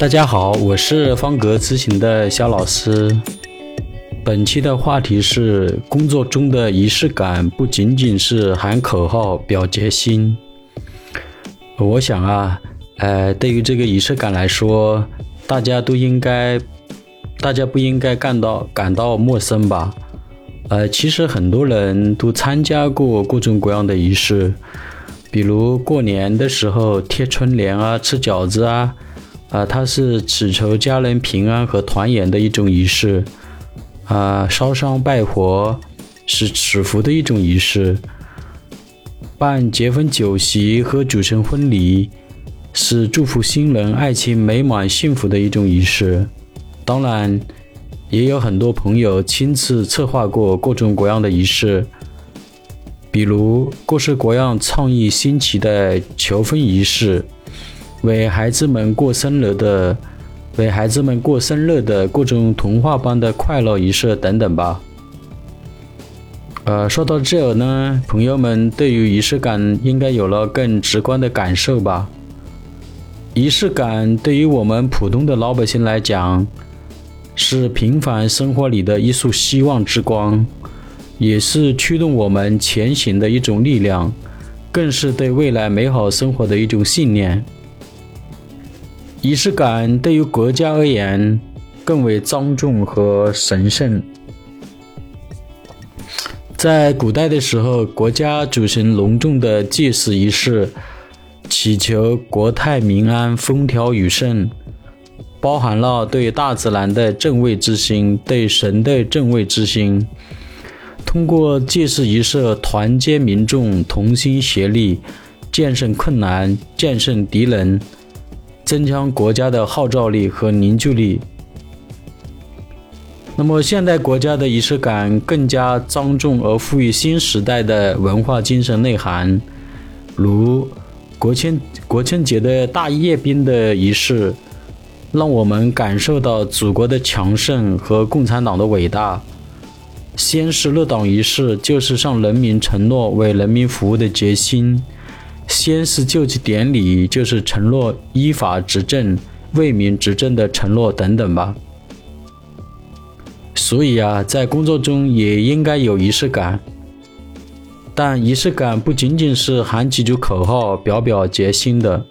大家好，我是方格咨询的肖老师。本期的话题是工作中的仪式感，不仅仅是喊口号、表决心。我想啊，呃，对于这个仪式感来说，大家都应该，大家不应该感到感到陌生吧？呃，其实很多人都参加过各种各样的仪式，比如过年的时候贴春联啊，吃饺子啊。啊，它是祈求家人平安和团圆的一种仪式，啊，烧香拜佛是祈福的一种仪式，办结婚酒席和主持婚礼是祝福新人爱情美满幸福的一种仪式。当然，也有很多朋友亲自策划过各种各样的仪式，比如各式各样创意新奇的求婚仪式。为孩子们过生日的，为孩子们过生日的各种童话般的快乐仪式等等吧。呃，说到这儿呢，朋友们对于仪式感应该有了更直观的感受吧。仪式感对于我们普通的老百姓来讲，是平凡生活里的一束希望之光，也是驱动我们前行的一种力量，更是对未来美好生活的一种信念。仪式感对于国家而言更为庄重和神圣。在古代的时候，国家举行隆重的祭祀仪式，祈求国泰民安、风调雨顺，包含了对大自然的敬畏之心、对神的敬畏之心。通过祭祀仪式，团结民众，同心协力，战胜困难，战胜敌人。增强国家的号召力和凝聚力。那么，现代国家的仪式感更加庄重而赋予新时代的文化精神内涵，如国庆国庆节的大阅兵的仪式，让我们感受到祖国的强盛和共产党的伟大。先是入党仪式，就是向人民承诺为人民服务的决心。先是就职典礼，就是承诺依法执政、为民执政的承诺等等吧。所以啊，在工作中也应该有仪式感。但仪式感不仅仅是喊几句口号、表表决心的。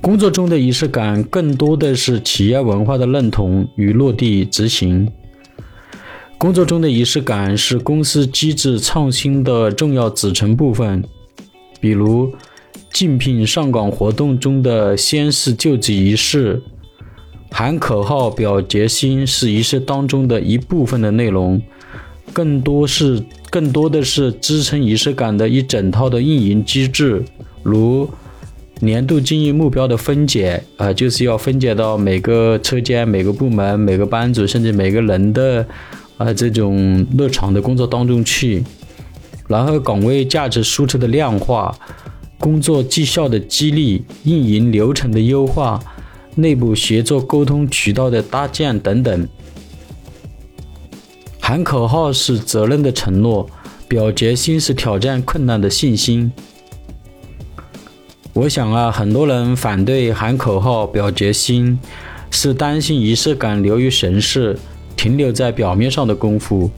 工作中的仪式感更多的是企业文化的认同与落地执行。工作中的仪式感是公司机制创新的重要组成部分。比如，竞聘上岗活动中的宣誓就职仪式，喊口号表决心是仪式当中的一部分的内容，更多是更多的是支撑仪式感的一整套的运营机制，如年度经营目标的分解，啊，就是要分解到每个车间、每个部门、每个班组，甚至每个人的啊这种日常的工作当中去。然后，岗位价值输出的量化，工作绩效的激励，运营流程的优化，内部协作沟通渠道的搭建等等。喊口号是责任的承诺，表决心是挑战困难的信心。我想啊，很多人反对喊口号、表决心，是担心仪式感流于形式，停留在表面上的功夫。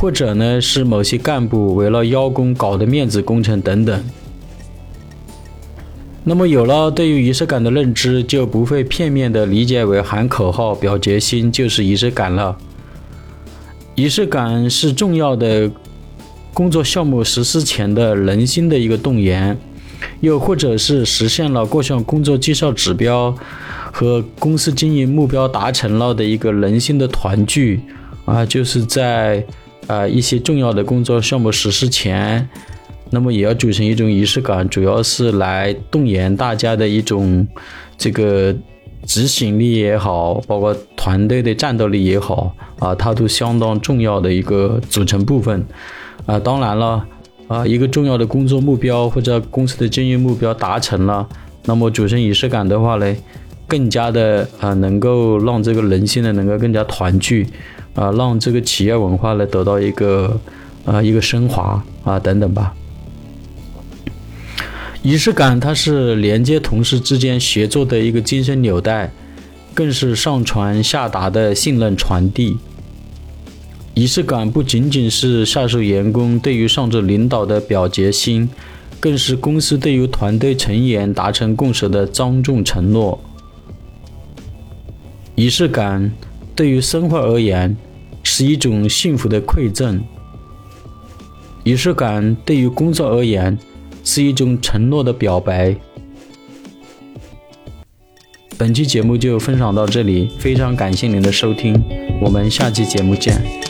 或者呢，是某些干部为了邀功搞的面子工程等等。那么有了对于仪式感的认知，就不会片面的理解为喊口号、表决心就是仪式感了。仪式感是重要的工作项目实施前的人心的一个动员，又或者是实现了各项工作绩效指标和公司经营目标达成了的一个人心的团聚啊，就是在。啊，一些重要的工作项目实施前，那么也要组成一种仪式感，主要是来动员大家的一种这个执行力也好，包括团队的战斗力也好，啊，它都相当重要的一个组成部分。啊，当然了，啊，一个重要的工作目标或者公司的经营目标达成了，那么组成仪式感的话呢，更加的啊，能够让这个人心呢能够更加团聚。啊，让这个企业文化呢得到一个啊一个升华啊等等吧。仪式感，它是连接同事之间协作的一个精神纽带，更是上传下达的信任传递。仪式感不仅仅是下属员工对于上至领导的表决心，更是公司对于团队成员达成共识的庄重承诺。仪式感对于生活而言是一种幸福的馈赠，仪式感对于工作而言是一种承诺的表白。本期节目就分享到这里，非常感谢您的收听，我们下期节目见。